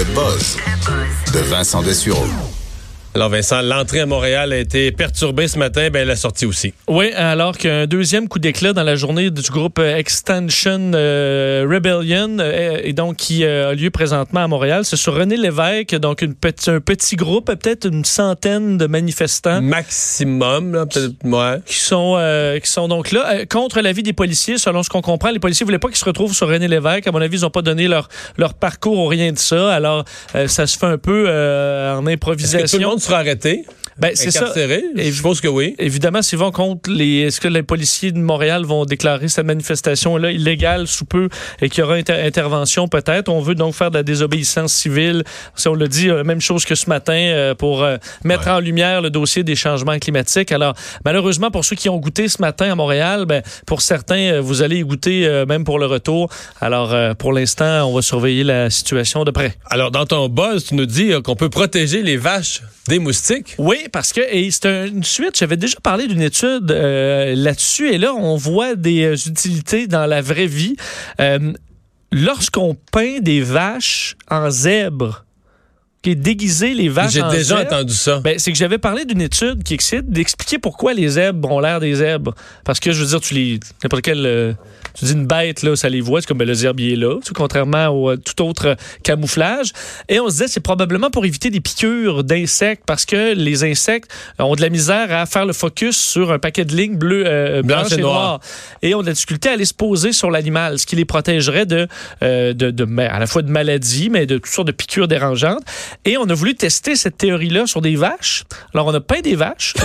Le buzz de Vincent Dessureau. Alors Vincent, l'entrée à Montréal a été perturbée ce matin, ben la sortie aussi. Oui, alors qu'un deuxième coup d'éclat dans la journée du groupe Extension euh, Rebellion euh, et donc qui euh, a lieu présentement à Montréal, c'est sur René Lévesque, donc une petit, un petit groupe, peut-être une centaine de manifestants Maximum, là, peut-être, ouais. qui sont qui sont donc là contre l'avis des policiers. Selon ce qu'on comprend, les policiers voulaient pas qu'ils se retrouvent sur René Lévesque. À mon avis, ils ont pas donné leur leur parcours ou rien de ça. Alors ça se fait un peu en improvisation sera arrêté? Ben, c'est ça. Je suppose que oui. Évidemment, s'ils vont contre les. Est-ce que les policiers de Montréal vont déclarer cette manifestation-là illégale sous peu et qu'il y aura intervention peut-être? On veut donc faire de la désobéissance civile. Si on le dit, euh, même chose que ce matin euh, pour euh, mettre en lumière le dossier des changements climatiques. Alors, malheureusement, pour ceux qui ont goûté ce matin à Montréal, ben, pour certains, vous allez y goûter même pour le retour. Alors, pour l'instant, on va surveiller la situation de près. Alors, dans ton buzz, tu nous dis qu'on peut protéger les vaches des moustiques? Oui, parce que c'est une suite. J'avais déjà parlé d'une étude euh, là-dessus et là, on voit des euh, utilités dans la vraie vie. Euh, lorsqu'on peint des vaches en zèbre, qui est déguiser les vaches J'ai déjà entendu ça. Ben, c'est que j'avais parlé d'une étude qui excite d'expliquer pourquoi les zèbres ont l'air des zèbres. Parce que, je veux dire, tu les... N'importe quel... tu dis une bête, là, ça les voit, c'est comme ben, le zerbier là, contrairement au tout autre camouflage. Et on se disait, c'est probablement pour éviter des piqûres d'insectes, parce que les insectes ont de la misère à faire le focus sur un paquet de lignes bleues, euh, blanches, et, noires. Et on a la difficulté à aller se poser sur l'animal, ce qui les protégerait de, de, de, à la fois de maladies, mais de toutes sortes de piqûres dérangeantes. Et on a voulu tester cette théorie-là sur des vaches. Alors, on a peint des vaches.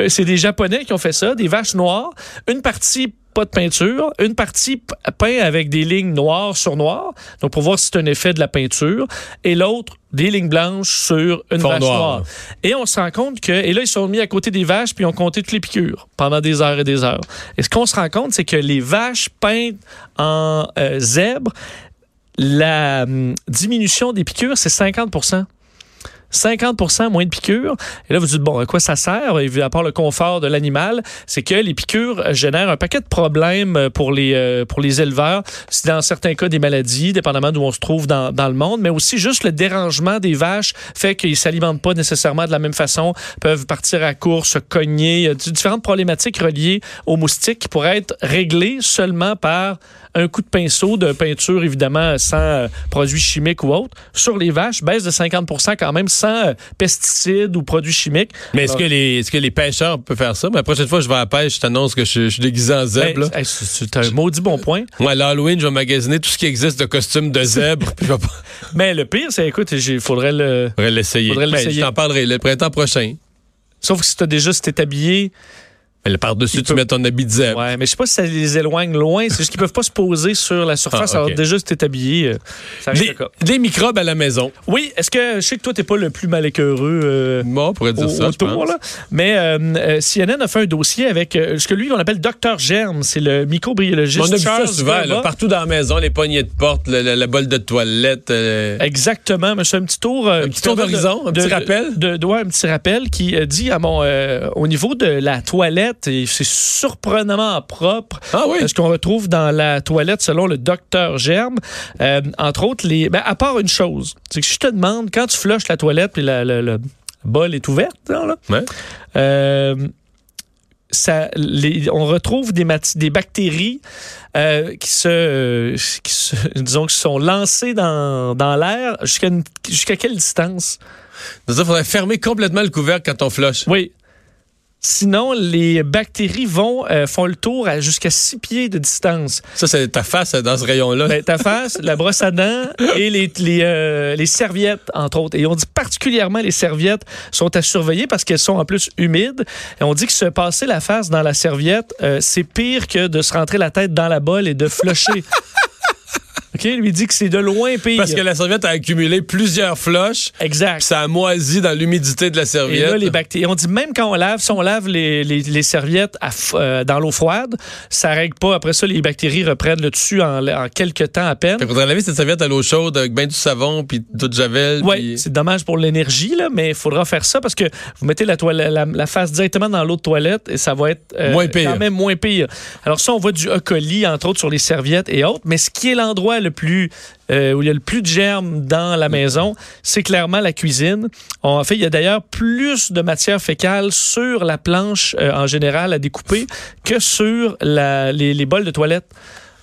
Euh, c'est des Japonais qui ont fait ça, des vaches noires. Une partie pas de peinture, une partie peint avec des lignes noires sur noir, donc pour voir si c'est un effet de la peinture, et l'autre des lignes blanches sur une vache noire. Et on se rend compte que, et là ils sont mis à côté des vaches puis ils ont compté toutes les piqûres pendant des heures et des heures. Et ce qu'on se rend compte, c'est que les vaches peintes en euh, zèbre, la hum, diminution des piqûres, c'est 50 50 moins de piqûres. Et là, vous dites, bon, à quoi ça sert? À part le confort de l'animal, c'est que les piqûres génèrent un paquet de problèmes pour les, euh, pour les éleveurs. C'est dans certains cas des maladies, dépendamment d'où on se trouve dans, dans le monde, mais aussi juste le dérangement des vaches fait qu'ils s'alimentent pas nécessairement de la même façon, peuvent partir à court, se cogner. Différentes problématiques reliées aux moustiques qui pourraient être réglées seulement par un coup de pinceau de peinture, évidemment, sans euh, produits chimiques ou autres. Sur les vaches, baisse de 50 quand même, sans euh, pesticides ou produits chimiques. Mais est-ce que, les, est-ce que les pêcheurs peuvent faire ça? Mais la prochaine fois que je vais à la pêche, je t'annonce que je, suis déguisé en zèbre. Ben, c'est un maudit bon point. Moi, l'Halloween, je vais magasiner tout ce qui existe de costumes de zèbre. Mais le pire, c'est, écoute, il faudrait le... Faudrait l'essayer. Faudrait ben, je t'en parlerai le printemps prochain. Sauf que si tu as déjà, si t'es habillé mais par-dessus, tu mets ton habit de zèbre. Ouais, mais je sais pas si ça les éloigne loin. C'est juste qu'ils peuvent pas se poser sur la surface. Ah, Alors, déjà, si t'es habillé, euh, ça des, des microbes à la maison. Oui. Est-ce que je sais que toi, t'es pas le plus mal écœureux euh, Moi, on pourrait dire ça. Autour, là. Mais euh, euh CNN a fait un dossier avec ce que lui, on appelle Docteur Germe. C'est le microbiologiste. On a vu ça souvent, partout dans la maison, les poignées de porte, la bol de toilette. Exactement. Mais c'est un petit tour. un petit tour d'horizon, un petit rappel. De, de, un petit rappel qui dit à mon, au niveau de la toilette, et c'est surprenamment propre. Ah oui? Ce qu'on retrouve dans la toilette selon le docteur Germe. Euh, entre autres, les, ben, à part une chose, c'est que si je te demande, quand tu flushes la toilette puis la, le bol est ouverte, là, euh, ça, on retrouve des, des bactéries euh, qui, se, qui se, disons, qui sont lancées dans, dans l'air jusqu'à jusqu'à quelle distance? Il faudrait fermer complètement le couvercle quand on flush. Oui. Sinon, les bactéries vont euh, font le tour à jusqu'à six pieds de distance. Ça, c'est ta face dans ce rayon-là. Ben, ta face, la brosse à dents et les, les, euh, les, serviettes, entre autres. Et on dit particulièrement les serviettes sont à surveiller parce qu'elles sont en plus humides. Et on dit que se passer la face dans la serviette, euh, c'est pire que de se rentrer la tête dans la bolle et de flusher. OK? Lui dit que c'est de loin pire. Parce que la serviette a accumulé plusieurs floches. Exact. Ça a moisi dans l'humidité de la Et serviette. là, les bactéries. On dit même quand on lave, si on lave les, les- les serviettes à euh, dans l'eau froide, ça règle pas. Après ça, les bactéries reprennent le dessus en, en quelques temps à peine. Fait faudrait laver cette serviette à l'eau chaude avec ben du savon puis d'eau de javel. Oui, c'est dommage pour l'énergie, là, mais il faudra faire ça parce que vous mettez la, toile- la, la face directement dans l'eau de toilette et ça va être euh, Moins pire. quand même moins pire. Alors ça, on voit du E. coli, entre autres, sur les serviettes et autres, mais ce qui est l'endroit le plus euh, où il y a le plus de germes dans la maison, c'est clairement la cuisine. En fait, il y a d'ailleurs plus de matière fécale sur la planche euh, en général à découper que sur la- les, les bols de toilette.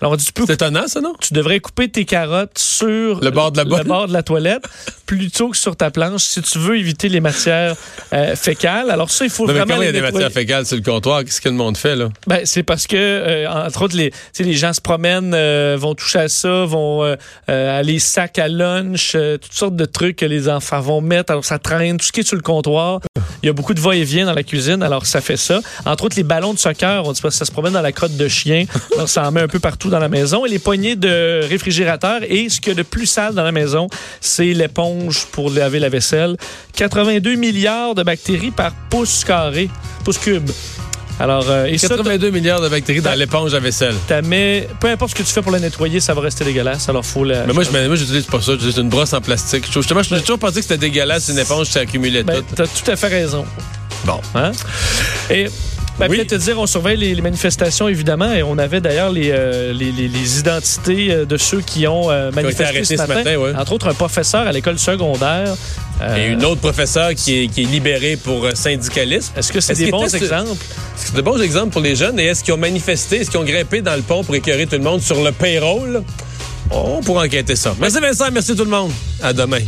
Alors, on dit, tu peux C'est étonnant, ça, non? tu devrais couper tes carottes sur Le bord de la le botte. bord de la toilette plutôt que sur ta planche si tu veux éviter les matières euh, fécales. Alors ça, il faut Non, mais vraiment comment il y a des matières fécales sur le comptoir? Qu'est-ce que le monde fait, là? Ben, c'est parce que, euh, entre autres, les, les gens se promènent, euh, vont toucher à ça, vont euh, euh, à les sacs à lunch, toutes sortes de trucs que les enfants vont mettre. Alors, ça traîne, tout ce qui est sur le comptoir. Il y a beaucoup de va-et-vient dans la cuisine, alors ça fait ça. Entre autres, les ballons de soccer, on dit pas ça se promène dans la crotte de chien. Alors, ça en met un peu partout dans la maison. Et les poignées de réfrigérateur. Et ce qu'il y a de plus sale dans la maison, c'est l'éponge pour laver la vaisselle. 82 milliards de bactéries par pouce carré, pouce cube. Alors, euh, et ça, 82 milliards de bactéries dans l'éponge à vaisselle. T'as mis, peu importe ce que tu fais pour la nettoyer, ça va rester dégueulasse. Alors, faut la. Mais moi, je moi, j'utilise pas ça. J'utilise une brosse en plastique. Je- Justement, j'ai toujours pensé que c'était dégueulasse, une éponge qui s'accumulait Ben, tout. t'as tout à fait raison. Bon. Hein? Et. Ben, Oui. peut-être te dire, on surveille les, les manifestations, évidemment, et on avait d'ailleurs les, euh, les, identités euh, de ceux qui ont euh, manifesté arrêtés ce ce matin. matin, ouais. Entre autres, un professeur à l'école secondaire. Euh, Et une autre professeure qui est, qui est libérée pour syndicalisme. Est-ce que c'est Est-ce des bons était ce- exemples? C'est de bons exemples pour les jeunes? Et est-ce qu'ils ont manifesté? Est-ce qu'ils ont grimpé dans le pont pour écœurer tout le monde sur le payroll? On pourra enquêter ça. Merci Vincent, merci tout le monde. À demain.